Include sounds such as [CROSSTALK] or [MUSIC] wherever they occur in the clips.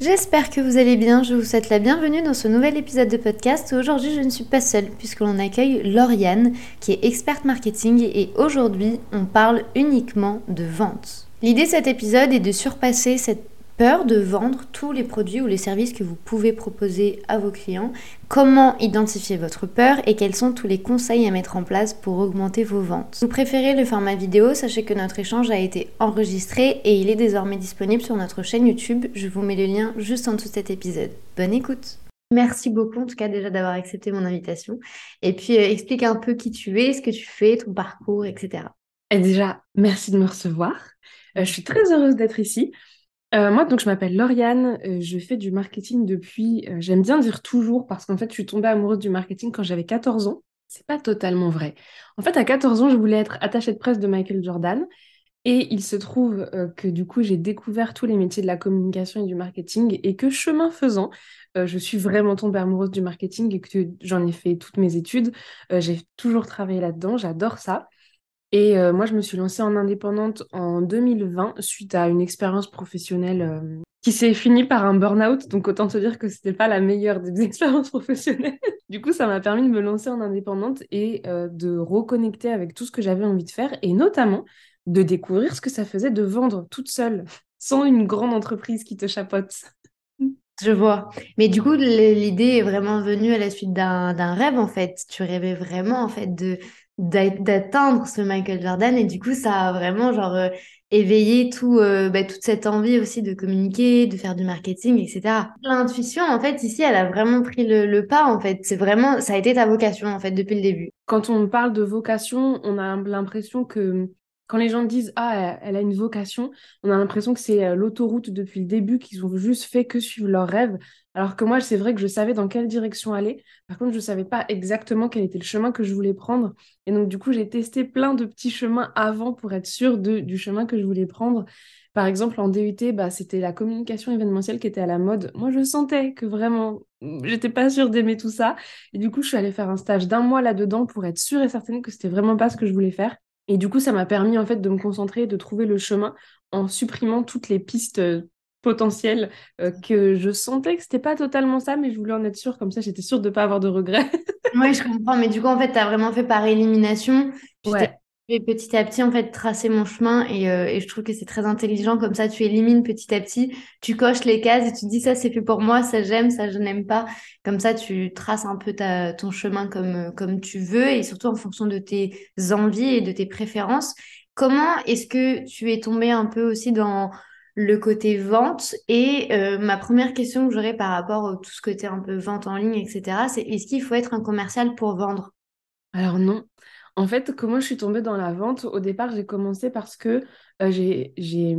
J'espère que vous allez bien, je vous souhaite la bienvenue dans ce nouvel épisode de podcast. Aujourd'hui je ne suis pas seule puisque l'on accueille Lauriane qui est experte marketing et aujourd'hui on parle uniquement de vente. L'idée de cet épisode est de surpasser cette peur de vendre tous les produits ou les services que vous pouvez proposer à vos clients, comment identifier votre peur et quels sont tous les conseils à mettre en place pour augmenter vos ventes? Si vous préférez le format vidéo, sachez que notre échange a été enregistré et il est désormais disponible sur notre chaîne YouTube. Je vous mets le lien juste en dessous de cet épisode. Bonne écoute Merci beaucoup en tout cas déjà d'avoir accepté mon invitation. Et puis euh, explique un peu qui tu es, ce que tu fais, ton parcours, etc. Et déjà, merci de me recevoir. Euh, je suis très heureuse d'être ici. Euh, moi, donc, je m'appelle Lauriane, euh, je fais du marketing depuis, euh, j'aime bien dire toujours, parce qu'en fait, je suis tombée amoureuse du marketing quand j'avais 14 ans. C'est pas totalement vrai. En fait, à 14 ans, je voulais être attachée de presse de Michael Jordan. Et il se trouve que du coup, j'ai découvert tous les métiers de la communication et du marketing et que chemin faisant, je suis vraiment tombée amoureuse du marketing et que j'en ai fait toutes mes études. j'ai toujours travaillé là-dedans, j'adore ça. Et euh, moi, je me suis lancée en indépendante en 2020 suite à une expérience professionnelle euh, qui s'est finie par un burn-out. Donc, autant te dire que c'était pas la meilleure des [LAUGHS] expériences professionnelles. du coup, ça m'a permis de me lancer en indépendante et euh, de reconnecter avec tout ce que j'avais envie de faire et notamment de découvrir ce que ça faisait de vendre toute seule, sans une grande entreprise qui te chapote. Je vois. Mais du coup, l'idée est vraiment venue à la suite d'un rêve, en fait. Tu rêvais vraiment, en fait, de d'atteindre ce Michael Jordan. Et du coup ça a vraiment genre euh, éveillé tout euh, bah, toute cette envie aussi de communiquer de faire du marketing etc l'intuition en fait ici elle a vraiment pris le, pas en fait. C'est vraiment ça a été ta vocation en fait depuis le début. Quand on parle de vocation on a l'impression que quand les gens disent ah elle a une vocation, on a l'impression que c'est euh, l'autoroute depuis le début qu'ils ont juste fait que suivre leurs rêves. Alors que moi c'est vrai que je savais dans quelle direction aller. Par contre je savais pas exactement quel était le chemin que je voulais prendre. Et donc du coup j'ai testé plein de petits chemins avant pour être sûre de, du chemin que je voulais prendre. Par exemple en DUT bah, c'était la communication événementielle qui était à la mode. Moi je sentais que vraiment j'étais pas sûre d'aimer tout ça. Et du coup je suis allée faire un stage d'un mois là-dedans pour être sûre et certaine que c'était vraiment pas ce que je voulais faire. Et du coup, ça m'a permis en fait de me concentrer, de trouver le chemin en supprimant toutes les pistes euh, potentielles euh, que je sentais que c'était pas totalement ça, mais je voulais en être sûre, comme ça j'étais sûre de ne pas avoir de regrets. oui, je comprends, mais du coup, en fait, tu as vraiment fait par élimination. ouais petit à petit en fait tracer mon chemin et, euh, et je trouve que c'est très intelligent. Comme ça tu élimines petit à petit tu coches les cases et tu dis ça c'est fait pour moi ça j'aime ça je n'aime pas. Comme ça tu traces un peu ta, ton chemin comme comme tu veux et surtout en fonction de tes envies et de tes préférences. Comment est-ce que tu es tombé un peu aussi dans le côté vente? Et euh, ma première question que j'aurais par rapport à tout ce côté un peu vente en ligne etc c'est est-ce qu'il faut être un commercial pour vendre? Alors non en fait, comment je suis tombée dans la vente? Au départ, j'ai commencé parce que euh, j'ai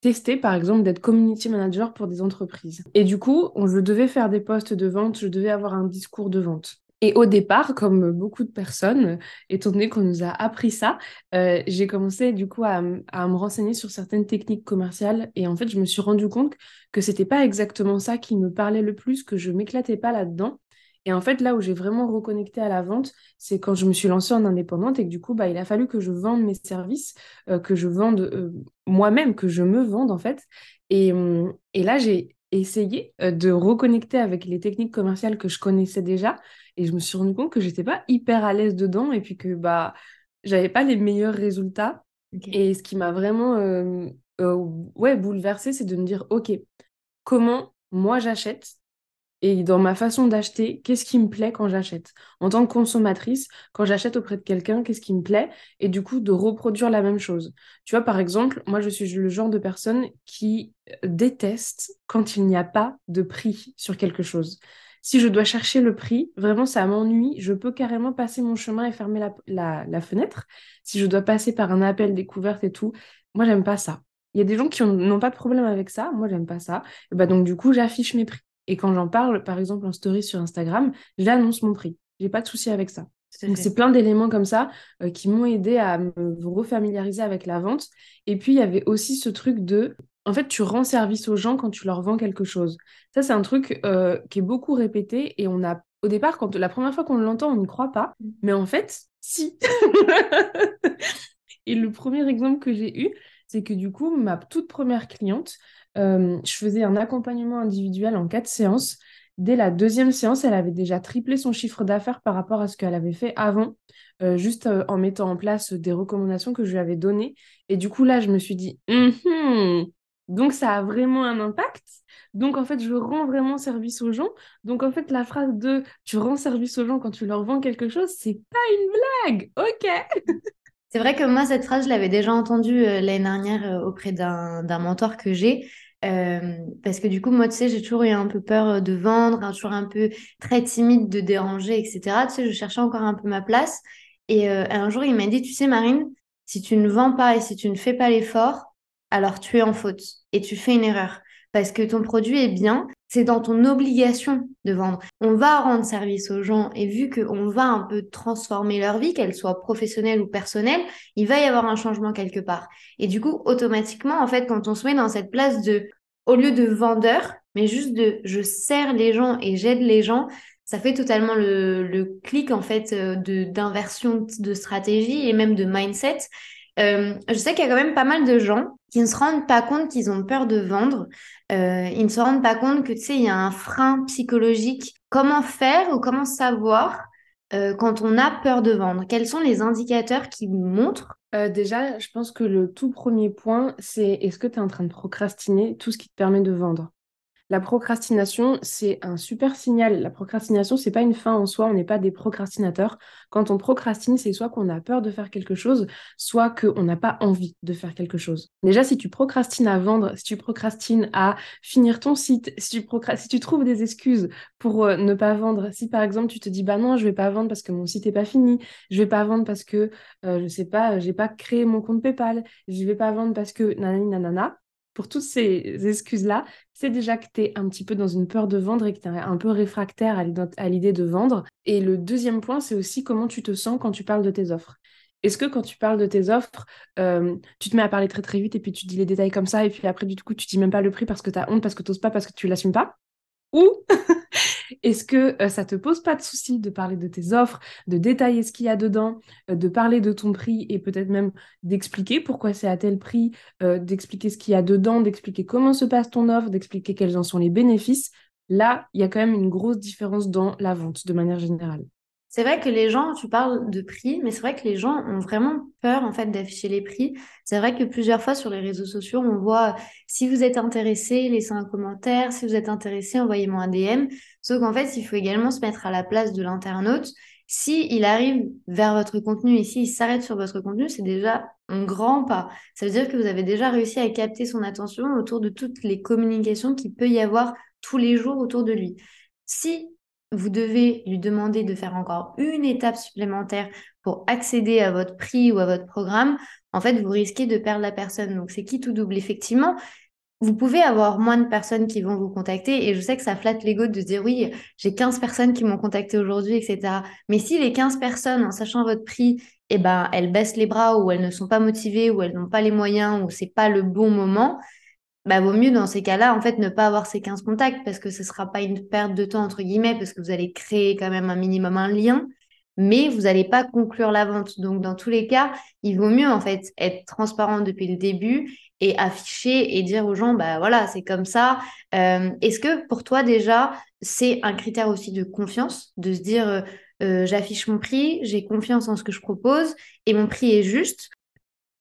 testé, par exemple, d'être community manager pour des entreprises. Et du coup, je devais faire des postes de vente, je devais avoir un discours de vente. Et au départ, comme beaucoup de personnes, étant donné qu'on nous a appris ça, euh, j'ai commencé du coup à, à, me renseigner sur certaines techniques commerciales. Et en fait, je me suis rendu compte que c'était pas exactement ça qui me parlait le plus, que je m'éclatais pas là-dedans. Et en fait, là où j'ai vraiment reconnecté à la vente, c'est quand je me suis lancée en indépendante et que du coup, bah, il a fallu que je vende mes services, euh, que je vende euh, moi-même, que je me vende en fait. Et, hum, et là, j'ai essayé euh, de reconnecter avec les techniques commerciales que je connaissais déjà et je me suis rendu compte que j'étais pas hyper à l'aise dedans et puis que bah j'avais pas les meilleurs résultats. Et ce qui m'a vraiment ouais, bouleversée, c'est de me dire, OK, comment moi j'achète et dans ma façon d'acheter, qu'est-ce qui me plaît quand j'achète? En tant que consommatrice, quand j'achète auprès de quelqu'un, qu'est-ce qui me plaît? Et du coup, de reproduire la même chose. Tu vois, par exemple, moi, je suis le genre de personne qui euh, déteste quand il n'y a pas de prix sur quelque chose. Si je dois chercher le prix, vraiment, ça m'ennuie. Je peux carrément passer mon chemin et fermer la, fenêtre. Si je dois passer par un appel découverte et tout, moi, j'aime pas ça. Il y a des gens qui n'ont pas de problème avec ça. Moi, j'aime pas ça. Et bah, donc, du coup, j'affiche mes prix. Et quand j'en parle, par exemple en story sur Instagram, j'annonce mon prix. J'ai pas de souci avec ça. Donc, c'est plein d'éléments comme ça euh, qui m'ont aidé à me refamiliariser avec la vente. Et puis, il y avait aussi ce truc de, en fait, tu rends service aux gens quand tu leur vends quelque chose. Ça, c'est un truc euh, qui est beaucoup répété et on a, au départ, quand la première fois qu'on l'entend, on n'y croit pas. Mm. Mais en fait, si. [LAUGHS] et le premier exemple que j'ai eu, c'est que du coup, ma toute première cliente, euh, je faisais un accompagnement individuel en quatre séances. Dès la deuxième séance, elle avait déjà triplé son chiffre d'affaires par rapport à ce qu'elle avait fait avant, euh, juste euh, en mettant en place des recommandations que je lui avais données. Et du coup, là, je me suis dit, donc ça a vraiment un impact. Donc en fait, je rends vraiment service aux gens. Donc en fait, la phrase de tu rends service aux gens quand tu leur vends quelque chose, c'est pas une blague. Ok. C'est vrai que moi, cette phrase, je l'avais déjà entendue euh, l'année dernière auprès d'un mentor que j'ai. Euh, parce que du coup, moi, tu sais, j'ai toujours eu un peu peur euh, de vendre, hein, toujours un peu très timide de déranger, etc. Tu sais, je cherchais encore un peu ma place. Et euh, un jour, il m'a dit, tu sais, Marine, si tu ne vends pas et si tu ne fais pas l'effort, alors tu es en faute et tu fais une erreur parce que ton produit est bien, c'est dans ton obligation de vendre. On va rendre service aux gens et vu qu'on va un peu transformer leur vie, qu'elle soit professionnelle ou personnelle, il va y avoir un changement quelque part. Et du coup, automatiquement, en fait, quand on se met dans cette place de, au lieu de vendeur, mais juste de je sers les gens et j'aide les gens, ça fait totalement le, clic en fait euh, de d'inversion de stratégie et même de mindset. Euh, je sais qu'il y a quand même pas mal de gens qui ne se rendent pas compte qu'ils ont peur de vendre. Euh, ils ne se rendent pas compte que, tu sais, il y a un frein psychologique. Comment faire ou comment savoir euh, quand on a peur de vendre? Quels sont les indicateurs qui vous montrent? Déjà, je pense que le tout premier point, c'est est-ce que tu es en train de procrastiner tout ce qui te permet de vendre? La procrastination, c'est un super signal. La procrastination, c'est pas une fin en soi, on n'est pas des procrastinateurs. Quand on procrastine, c'est soit qu'on a peur de faire quelque chose, soit qu'on n'a pas envie de faire quelque chose. Déjà, si tu procrastines à vendre, si tu procrastines à finir ton site, si tu, trouves des excuses pour euh, ne pas vendre, si par exemple tu te dis bah non, je vais pas vendre parce que mon site n'est pas fini, je vais pas vendre parce que euh, je sais pas, j'ai pas créé mon compte PayPal, je vais pas vendre parce que nanani nanana, pour toutes ces excuses-là, c'est déjà que tu es un petit peu dans une peur de vendre et que tu es un peu réfractaire à l'idée de vendre. Et le deuxième point, c'est aussi comment tu te sens quand tu parles de tes offres. Est-ce que quand tu parles de tes offres, euh, tu te mets à parler très très vite et puis tu dis les détails comme ça et puis après du coup tu dis même pas le prix parce que tu as honte, parce que tu pas, parce que tu l'assumes pas? Ou [LAUGHS] Est-ce que ça euh, ça te pose pas de souci de parler de tes offres, de détailler ce qu'il y a dedans, euh, de parler de ton prix et peut-être même d'expliquer pourquoi c'est à tel prix, euh, d'expliquer ce qu'il y a dedans, d'expliquer comment se passe ton offre, d'expliquer quels en sont les bénéfices? Là, il y a quand même une grosse différence dans la vente de manière générale. C'est vrai que les gens, tu parles de prix, mais c'est vrai que les gens ont vraiment peur en fait d'afficher les prix. C'est vrai que plusieurs fois sur les réseaux sociaux, on voit si vous êtes intéressé, laissez un commentaire, si vous êtes intéressé, envoyez-moi un DM. Sauf qu'en fait, il faut également se mettre à la place de l'internaute. Si il arrive vers votre contenu et s'il s'arrête sur votre contenu, c'est déjà un grand pas. Ça veut dire que vous avez déjà réussi à capter son attention autour de toutes les communications qu'il peut y avoir tous les jours autour de lui. Si vous devez lui demander de faire encore une étape supplémentaire pour accéder à votre prix ou à votre programme, en fait, vous risquez de perdre la personne. Donc, c'est qui tout double? Effectivement, vous pouvez avoir moins de personnes qui vont vous contacter et je sais que ça flatte l'ego de dire oui, j'ai 15 personnes qui m'ont contacté aujourd'hui, etc. Mais si les 15 personnes, en sachant votre prix, eh ben, elles baissent les bras ou elles ne sont pas motivées ou elles n'ont pas les moyens ou c'est pas le bon moment, bah, vaut mieux dans ces cas-là, en fait, ne pas avoir ces 15 contacts parce que ce ne sera pas une perte de temps, entre guillemets, parce que vous allez créer quand même un minimum un lien, mais vous n'allez pas conclure la vente. Donc, dans tous les cas, il vaut mieux, en fait, être transparent depuis le début et afficher et dire aux gens, bah voilà, c'est comme ça. Euh, est-ce que pour toi, déjà, c'est un critère aussi de confiance, de se dire, euh, euh, j'affiche mon prix, j'ai confiance en ce que je propose et mon prix est juste?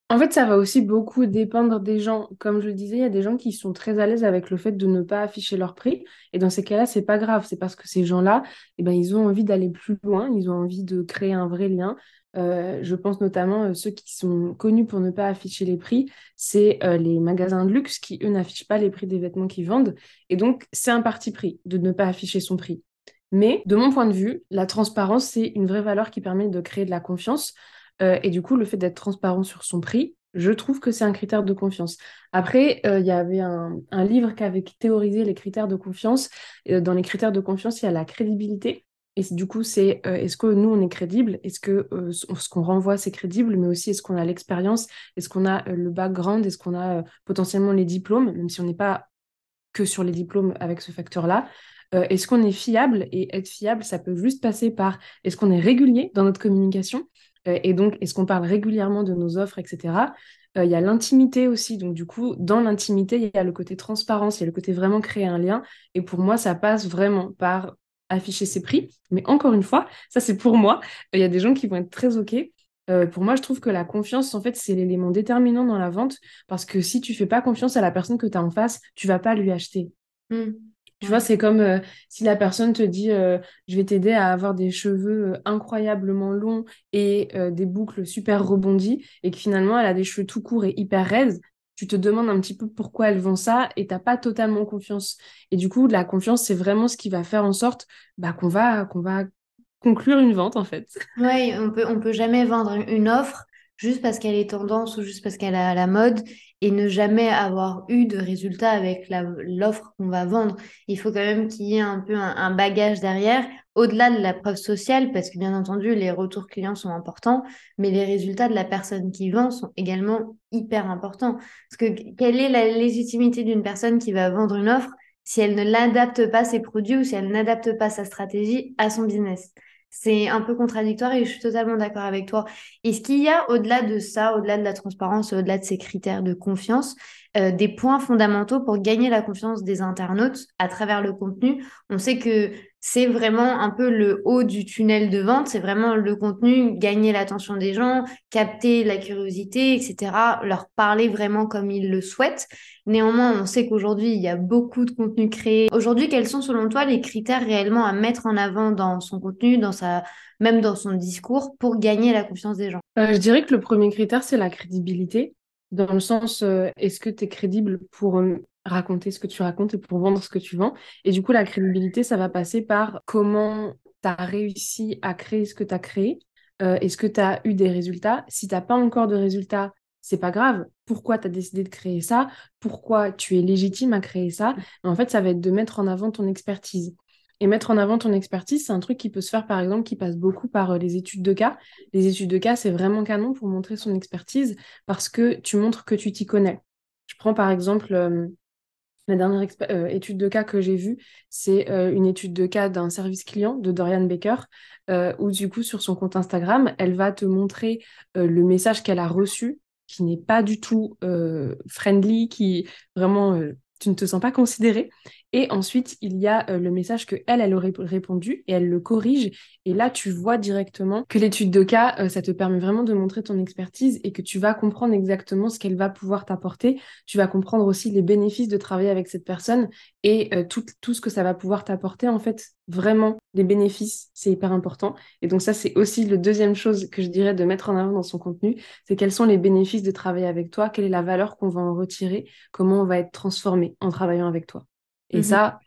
En fait, ça va aussi beaucoup dépendre des gens. Comme je le disais, il y a des gens qui sont très à l'aise avec le fait de ne pas afficher leur prix. Et dans ces cas-là, c'est pas grave. C'est parce que ces gens-là, eh ben, ils ont envie d'aller plus loin. Ils ont envie de créer un vrai lien. Euh, je pense notamment euh, ceux qui sont connus pour ne pas afficher les prix, c'est euh, les magasins de luxe qui, eux, n'affichent pas les prix des vêtements qu'ils vendent. Et donc, c'est un parti pris de ne pas afficher son prix. Mais de mon point de vue, la transparence, c'est une vraie valeur qui permet de créer de la confiance. Euh, et du coup, le fait d'être transparent sur son prix, je trouve que c'est un critère de confiance. Après, il y avait un, livre qui avait théorisé les critères de confiance. Dans les critères de confiance, il y a la crédibilité. Et du coup, c'est est-ce que nous, on est crédible Est-ce que ce qu'on renvoie, c'est crédible? Mais aussi, est-ce qu'on a l'expérience? Est-ce qu'on a le background? Est-ce qu'on a potentiellement les diplômes? Même si on n'est pas que sur les diplômes avec ce facteur-là. est-ce qu'on est fiable? Et être fiable, ça peut juste passer par est-ce qu'on est régulier dans notre communication? Et donc, est-ce qu'on parle régulièrement de nos offres, etc. Il y a l'intimité aussi. Donc, du coup, dans l'intimité, il y a le côté transparence, il y a le côté vraiment créer un lien. Et pour moi, ça passe vraiment par afficher ses prix. Mais encore une fois, ça, c'est pour moi. Il y a des gens qui vont être très OK. pour moi, je trouve que la confiance, en fait, c'est l'élément déterminant dans la vente parce que si tu fais pas confiance à la personne que tu as en face, tu vas pas lui acheter. Mmh. Tu vois, c'est comme euh, si la personne te dit euh, je vais t'aider à avoir des cheveux euh, incroyablement longs et des boucles super rebondies et que finalement elle a des cheveux tout courts et hyper raides. Tu te demandes un petit peu pourquoi elle vend ça et t'as pas totalement confiance. Et du coup, la confiance, c'est vraiment ce qui va faire en sorte bah, qu'on va, qu'on va conclure une vente en fait. [LAUGHS] Oui, on peut, on peut jamais vendre une offre juste parce qu'elle est tendance ou juste parce qu'elle a la mode et ne jamais avoir eu de résultat avec l'offre qu'on va vendre. Il faut quand même qu'il y ait un peu un, bagage derrière, au-delà de la preuve sociale, parce que bien entendu, les retours clients sont importants, mais les résultats de la personne qui vend sont également hyper importants. Parce que quelle est la légitimité d'une personne qui va vendre une offre si elle ne l'adapte pas ses produits ou si elle n'adapte pas sa stratégie à son business? C'est un peu contradictoire et je suis totalement d'accord avec toi. Est-ce qu'il y a, au-delà de ça, au-delà de la transparence, au-delà de ces critères de confiance, euh, des points fondamentaux pour gagner la confiance des internautes à travers le contenu On sait que c'est vraiment un peu le haut du tunnel de vente, c'est vraiment le contenu, gagner l'attention des gens, capter la curiosité, etc., leur parler vraiment comme ils le souhaitent. Néanmoins, on sait qu'aujourd'hui, il y a beaucoup de contenu créé. Aujourd'hui, quels sont selon toi les critères réellement à mettre en avant dans son contenu, dans sa, même dans son discours, pour gagner la confiance des gens? Euh, Je dirais que le premier critère, c'est la crédibilité dans le sens, euh, est-ce que tu es crédible pour euh, raconter ce que tu racontes et pour vendre ce que tu vends? Et du coup, la crédibilité, ça va passer par comment tu as réussi à créer ce que tu as créé. Euh, est-ce que tu as eu des résultats? Si tu n'as pas encore de résultats, c'est pas grave. Pourquoi tu as décidé de créer ça? Pourquoi tu es légitime à créer ça? En fait, ça va être de mettre en avant ton expertise. Et mettre en avant ton expertise, c'est un truc qui peut se faire, par exemple, qui passe beaucoup par euh, les études de cas. Les études de cas, c'est vraiment canon pour montrer son expertise parce que tu montres que tu t'y connais. Je prends par exemple euh, la dernière euh, étude de cas que j'ai vue, c'est une étude de cas d'un service client de Dorian Baker, où du coup, sur son compte Instagram, elle va te montrer le message qu'elle a reçu, qui n'est pas du tout friendly, qui vraiment, tu ne te sens pas considéré. Et ensuite, il y a euh, le message que elle, elle aurait répondu et elle le corrige. Et là, tu vois directement que l'étude de cas, euh, ça te permet vraiment de montrer ton expertise et que tu vas comprendre exactement ce qu'elle va pouvoir t'apporter. Tu vas comprendre aussi les bénéfices de travailler avec cette personne et euh, tout, tout ce que ça va pouvoir t'apporter. En fait, vraiment, les bénéfices, c'est hyper important. Et donc ça, c'est aussi le deuxième chose que je dirais de mettre en avant dans son contenu, c'est quels sont les bénéfices de travailler avec toi, quelle est la valeur qu'on va en retirer, comment on va être transformé en travaillant avec toi. Et mmh ça,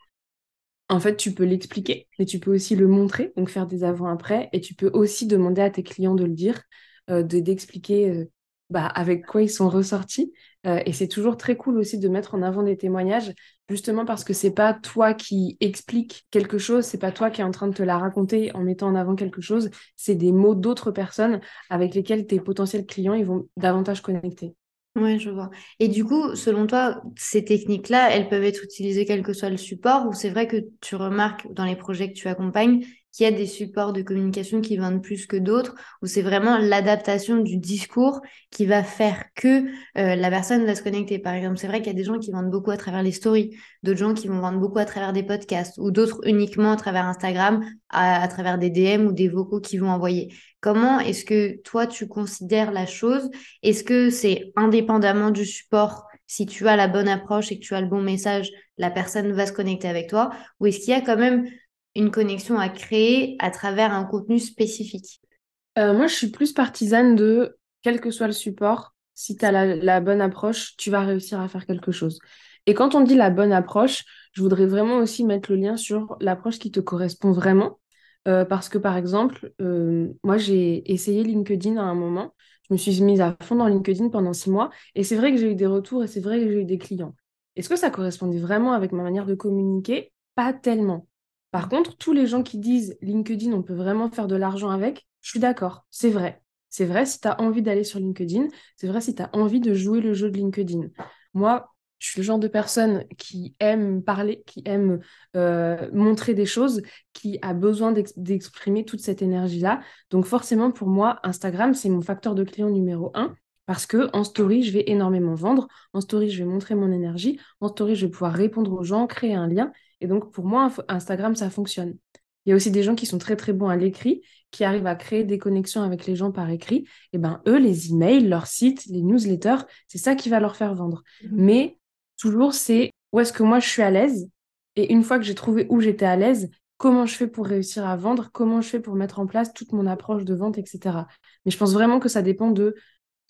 en fait, tu peux l'expliquer, mais tu peux aussi le montrer, donc faire des avant-après, et tu peux aussi demander à tes clients de le dire, euh, d'expliquer euh, bah, avec quoi ils sont ressortis. Euh, et c'est toujours très cool aussi de mettre en avant des témoignages, justement parce que c'est pas toi qui explique quelque chose, c'est pas toi qui es en train de te la raconter en mettant en avant quelque chose, c'est des mots d'autres personnes avec lesquelles tes potentiels clients ils vont davantage connecter. Oui, je vois. Et du coup, selon toi, ces techniques-là, elles peuvent être utilisées quel que soit le support, ou c'est vrai que tu remarques dans les projets que tu accompagnes qu'il y a des supports de communication qui vendent plus que d'autres, ou c'est vraiment l'adaptation du discours qui va faire que euh, la personne va se connecter. Par exemple, c'est vrai qu'il y a des gens qui vendent beaucoup à travers les stories, d'autres gens qui vont vendre beaucoup à travers des podcasts, ou d'autres uniquement à travers Instagram, à, travers des DM ou des vocaux qu'ils vont envoyer. Comment est-ce que toi, tu considères la chose? Est-ce que c'est indépendamment du support si tu as la bonne approche et que tu as le bon message, la personne va se connecter avec toi? Ou est-ce qu'il y a quand même une connexion à créer à travers un contenu spécifique euh, Moi, je suis plus partisane de, quel que soit le support, si tu as la, bonne approche, tu vas réussir à faire quelque chose. Et quand on dit la bonne approche, je voudrais vraiment aussi mettre le lien sur l'approche qui te correspond vraiment. Euh, parce que, par exemple, euh, moi, j'ai essayé LinkedIn à un moment. Je me suis mise à fond dans LinkedIn pendant six mois. Et c'est vrai que j'ai eu des retours et c'est vrai que j'ai eu des clients. Est-ce que ça correspondait vraiment avec ma manière de communiquer? Pas tellement. Par contre, tous les gens qui disent LinkedIn, on peut vraiment faire de l'argent avec, je suis d'accord, c'est vrai. C'est vrai si tu as envie d'aller sur LinkedIn, c'est vrai si tu as envie de jouer le jeu de LinkedIn. Moi, je suis le genre de personne qui aime parler, qui aime euh, montrer des choses, qui a besoin d'exprimer toute cette énergie-là. Donc forcément, pour moi, Instagram, c'est mon facteur de client numéro un. Parce que en story, je vais énormément vendre. En story, je vais montrer mon énergie. En story, je vais pouvoir répondre aux gens, créer un lien. Et donc, pour moi, Instagram, ça fonctionne. Il y a aussi des gens qui sont très, très bons à l'écrit, qui arrivent à créer des connexions avec les gens par écrit. Et eh ben, eux, les emails, leurs sites, les newsletters, c'est ça qui va leur faire vendre. Mmh. Mais toujours, c'est où est-ce que moi, je suis à l'aise? Et une fois que j'ai trouvé où j'étais à l'aise, comment je fais pour réussir à vendre, comment je fais pour mettre en place toute mon approche de vente, etc. Mais je pense vraiment que ça dépend de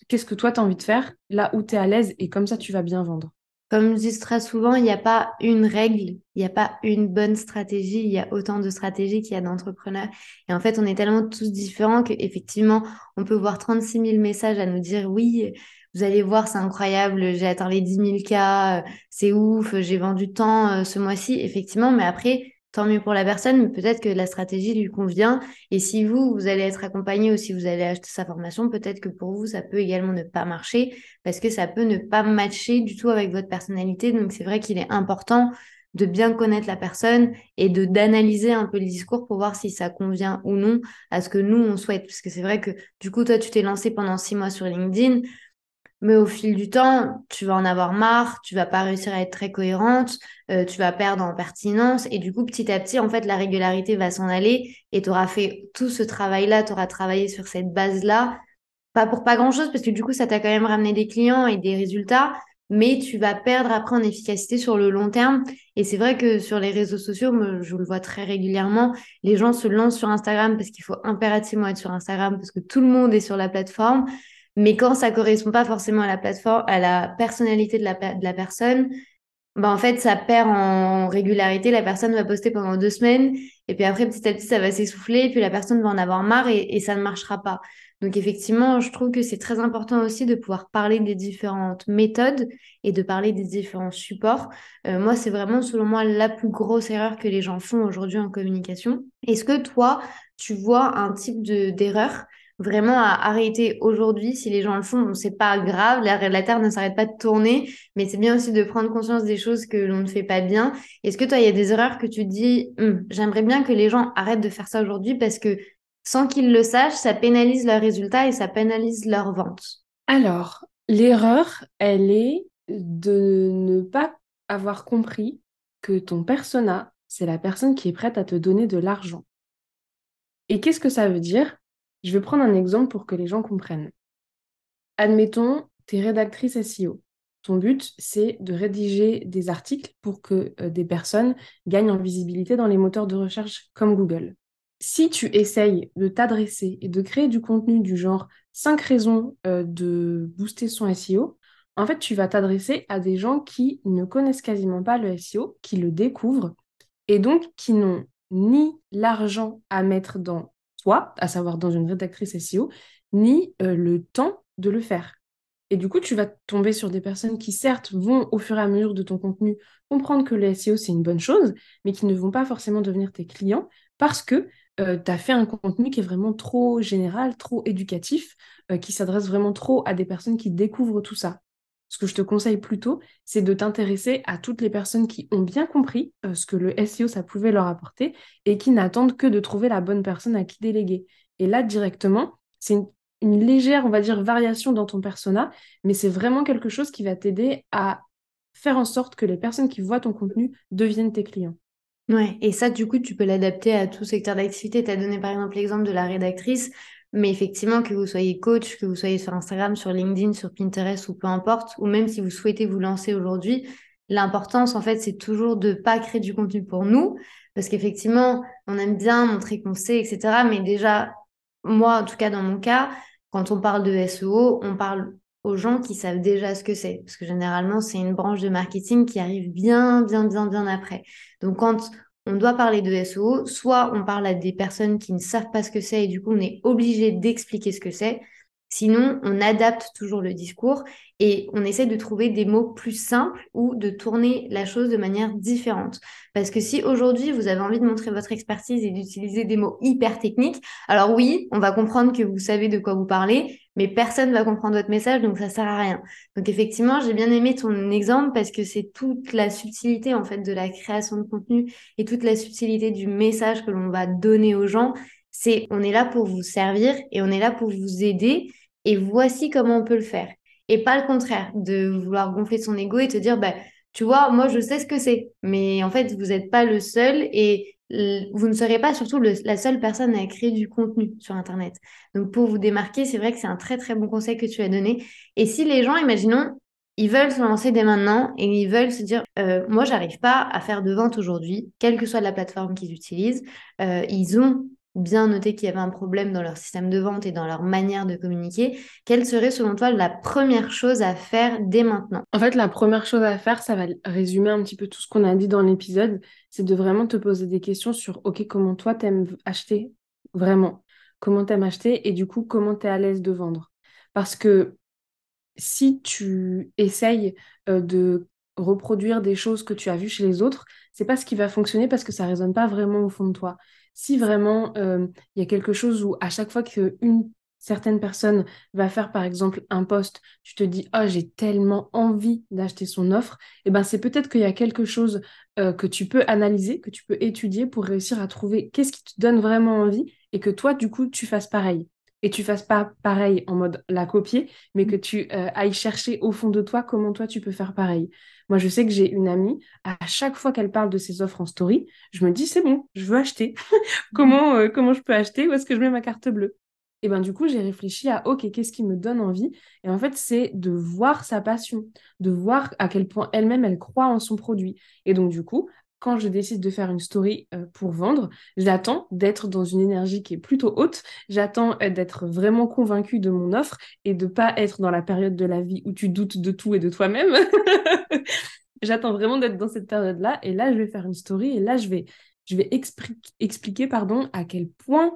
qu'est-ce que toi, tu as envie de faire, là où tu es à l'aise, et comme ça, tu vas bien vendre. Comme je dis très souvent, il n'y a pas une règle, il n'y a pas une bonne stratégie, il y a autant de stratégies qu'il y a d'entrepreneurs. Et en fait, on est tellement tous différents qu'effectivement, on peut voir 36 000 messages à nous dire oui, vous allez voir, c'est incroyable, j'ai atteint les 10 000 cas, c'est ouf, j'ai vendu tant euh, ce mois-ci, effectivement, mais après, mieux pour la personne, mais peut-être que la stratégie lui convient. Et si vous, vous allez être accompagné ou si vous allez acheter sa formation, peut-être que pour vous, ça peut également ne pas marcher parce que ça peut ne pas matcher du tout avec votre personnalité. Donc, c'est vrai qu'il est important de bien connaître la personne et d'analyser un peu le discours pour voir si ça convient ou non à ce que nous on souhaite parce que c'est vrai que du coup toi tu t'es lancé pendant six mois sur LinkedIn mais au fil du temps, tu vas en avoir marre, tu vas pas réussir à être très cohérente, euh, tu vas perdre en pertinence. Et du coup, petit à petit, en fait, la régularité va s'en aller et tu auras fait tout ce travail-là, tu auras travaillé sur cette base-là. Pas pour pas grand-chose, parce que du coup, ça t'a quand même ramené des clients et des résultats, mais tu vas perdre après en efficacité sur le long terme. Et c'est vrai que sur les réseaux sociaux, je le vois très régulièrement, les gens se lancent sur Instagram parce qu'il faut impérativement être sur Instagram parce que tout le monde est sur la plateforme. Mais quand ça correspond pas forcément à la plateforme, à la personnalité de la, personne, bah en fait, ça perd en régularité. La personne va poster pendant deux semaines, et puis après, petit à petit, ça va s'essouffler, et puis la personne va en avoir marre, et, et ça ne marchera pas. Donc, effectivement, je trouve que c'est très important aussi de pouvoir parler des différentes méthodes et de parler des différents supports. Euh, moi, c'est vraiment, selon moi, la plus grosse erreur que les gens font aujourd'hui en communication. Est-ce que toi, tu vois un type d'erreur vraiment à arrêter aujourd'hui. Si les gens le font, c'est pas grave, la, Terre ne s'arrête pas de tourner, mais c'est bien aussi de prendre conscience des choses que l'on ne fait pas bien. Est-ce que toi, il y a des erreurs que tu dis, hum, j'aimerais bien que les gens arrêtent de faire ça aujourd'hui parce que sans qu'ils le sachent, ça pénalise leurs résultats et ça pénalise leur vente Alors, l'erreur, elle est de ne pas avoir compris que ton persona, c'est la personne qui est prête à te donner de l'argent. Et qu'est-ce que ça veut dire? Je vais prendre un exemple pour que les gens comprennent. Admettons, tu es rédactrice SEO. Ton but, c'est de rédiger des articles pour que euh, des personnes gagnent en visibilité dans les moteurs de recherche comme Google. Si tu essayes de t'adresser et de créer du contenu du genre 5 raisons euh, de booster son SEO, en fait, tu vas t'adresser à des gens qui ne connaissent quasiment pas le SEO, qui le découvrent et donc qui n'ont ni l'argent à mettre dans à savoir dans une rédactrice SEO, ni euh, le temps de le faire. Et du coup, tu vas tomber sur des personnes qui, certes, vont au fur et à mesure de ton contenu comprendre que le SEO, c'est une bonne chose, mais qui ne vont pas forcément devenir tes clients parce que euh, tu as fait un contenu qui est vraiment trop général, trop éducatif, euh, qui s'adresse vraiment trop à des personnes qui découvrent tout ça ce que je te conseille plutôt, c'est de t'intéresser à toutes les personnes qui ont bien compris euh, ce que le SEO, ça pouvait leur apporter et qui n'attendent que de trouver la bonne personne à qui déléguer. Et là, directement, c'est une, légère, on va dire, variation dans ton persona, mais c'est vraiment quelque chose qui va t'aider à faire en sorte que les personnes qui voient ton contenu deviennent tes clients. Ouais, et ça, du coup, tu peux l'adapter à tout secteur d'activité. Tu as donné par exemple l'exemple de la rédactrice. Mais effectivement, que vous soyez coach, que vous soyez sur Instagram, sur LinkedIn, sur Pinterest ou peu importe, ou même si vous souhaitez vous lancer aujourd'hui, l'importance, en fait, c'est toujours de pas créer du contenu pour nous, parce qu'effectivement, on aime bien montrer qu'on sait, etc. Mais déjà, moi, en tout cas, dans mon cas, quand on parle de SEO, on parle aux gens qui savent déjà ce que c'est. Parce que généralement, c'est une branche de marketing qui arrive bien, bien, bien, bien après. Donc, quand on doit parler de SEO, soit on parle à des personnes qui ne savent pas ce que c'est et du coup on est obligé d'expliquer ce que c'est, Sinon, on adapte toujours le discours et on essaie de trouver des mots plus simples ou de tourner la chose de manière différente. Parce que si aujourd'hui vous avez envie de montrer votre expertise et d'utiliser des mots hyper techniques, alors oui, on va comprendre que vous savez de quoi vous parlez, mais personne ne va comprendre votre message, donc ça sert à rien. Donc effectivement, j'ai bien aimé ton exemple parce que c'est toute la subtilité en fait de la création de contenu et toute la subtilité du message que l'on va donner aux gens. C'est on est là pour vous servir et on est là pour vous aider et voici comment on peut le faire. Et pas le contraire, de vouloir gonfler son ego et te dire, bah, tu vois, moi je sais ce que c'est, mais en fait, vous n'êtes pas le seul et vous ne serez pas surtout la seule personne à créer du contenu sur Internet. Donc pour vous démarquer, c'est vrai que c'est un très très bon conseil que tu as donné. Et si les gens, imaginons, ils veulent se lancer dès maintenant et ils veulent se dire, euh, moi j'arrive pas à faire de vente aujourd'hui, quelle que soit la plateforme qu'ils utilisent, euh, ils ont bien noté qu'il y avait un problème dans leur système de vente et dans leur manière de communiquer, quelle serait selon toi la première chose à faire dès maintenant? En fait, la première chose à faire, ça va résumer un petit peu tout ce qu'on a dit dans l'épisode, c'est de vraiment te poser des questions sur, OK, comment toi t'aimes acheter? Vraiment. Comment t'aimes acheter et du coup, comment t'es à l'aise de vendre? Parce que si tu essayes euh, de reproduire des choses que tu as vues chez les autres, c'est pas ce qui va fonctionner parce que ça résonne pas vraiment au fond de toi si vraiment euh, il y a quelque chose où à chaque fois qu'une certaine personne va faire par exemple un post, tu te dis oh j'ai tellement envie d'acheter son offre, et eh ben c'est peut-être qu'il y a quelque chose euh, que tu peux analyser, que tu peux étudier pour réussir à trouver qu'est-ce qui te donne vraiment envie et que toi du coup tu fasses pareil. Et tu fasses pas pareil en mode la copier, mais que tu euh, ailles chercher au fond de toi comment toi tu peux faire pareil. Moi, je sais que j'ai une amie, à chaque fois qu'elle parle de ses offres en story, je me dis, c'est bon, je veux acheter. [LAUGHS] comment, euh, comment je peux acheter? Où est-ce que je mets ma carte bleue? Et ben du coup, j'ai réfléchi à OK, qu'est-ce qui me donne envie? Et en fait, c'est de voir sa passion, de voir à quel point elle-même elle croit en son produit. Et donc du coup, je décide de faire une story euh, pour vendre, j'attends d'être dans une énergie qui est plutôt haute, j'attends euh, d'être vraiment convaincue de mon offre et de pas être dans la période de la vie où tu doutes de tout et de toi-même. [LAUGHS] j'attends vraiment d'être dans cette période-là et là je vais faire une story et là je vais je vais expliquer pardon à quel point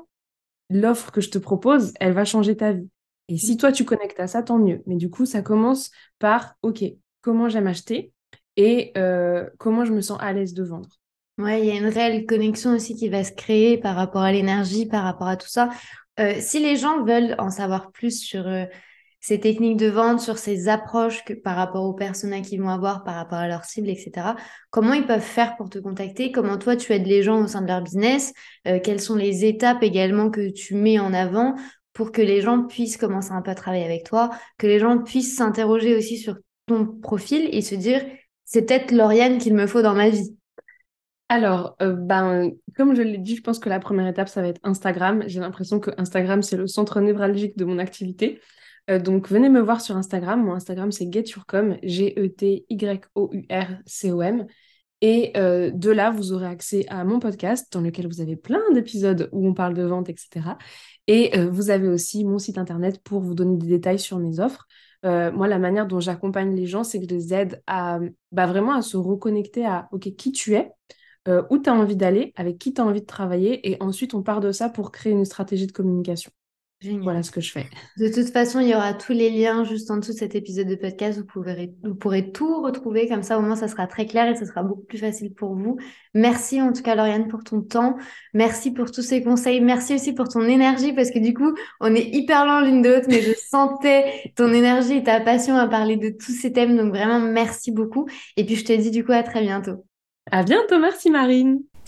l'offre que je te propose, elle va changer ta vie. Et si toi tu connectes à ça, tant mieux. Mais du coup, ça commence par OK, comment j'aime acheter? Et euh, comment je me sens à l'aise de vendre. Ouais, il y a une réelle connexion aussi qui va se créer par rapport à l'énergie, par rapport à tout ça. Euh, si les gens veulent en savoir plus sur euh, ces techniques de vente, sur ces approches par rapport aux personnes qu'ils vont avoir, par rapport à leur cible, etc., comment ils peuvent faire pour te contacter? Comment toi, tu aides les gens au sein de leur business? Quelles sont les étapes également que tu mets en avant pour que les gens puissent commencer un peu à travailler avec toi, que les gens puissent s'interroger aussi sur ton profil et se dire c'est peut-être Lauriane qu'il me faut dans ma vie alors, euh, ben, comme je l'ai dit, je pense que la première étape, ça va être Instagram. J'ai l'impression que Instagram, c'est le centre névralgique de mon activité. Euh, donc, venez me voir sur Instagram. Mon Instagram, c'est getyourcom, G-E-T-Y-O-U-R-C-O-M. Et euh, de là, vous aurez accès à mon podcast dans lequel vous avez plein d'épisodes où on parle de vente, etc. Et vous avez aussi mon site internet pour vous donner des détails sur mes offres. Euh, moi, la manière dont j'accompagne les gens, c'est que je les aide à bah, vraiment à se reconnecter à OK, qui tu es, euh, où tu as envie d'aller, avec qui tu as envie de travailler, et ensuite on part de ça pour créer une stratégie de communication. Voilà ce que je fais. De toute façon, il y aura tous les liens juste en dessous de cet épisode de podcast. Vous pourrez, vous pourrez tout retrouver comme ça. Au moins, ça sera très clair et ça sera beaucoup plus facile pour vous. Merci en tout cas, Lauriane, pour ton temps. Merci pour tous ces conseils. Merci aussi pour ton énergie parce que du coup, on est hyper loin l'une de l'autre, mais je [LAUGHS] sentais ton énergie et ta passion à parler de tous ces thèmes. Donc vraiment, merci beaucoup. Et puis, je te dis du coup à très bientôt. À bientôt. Merci, Marine.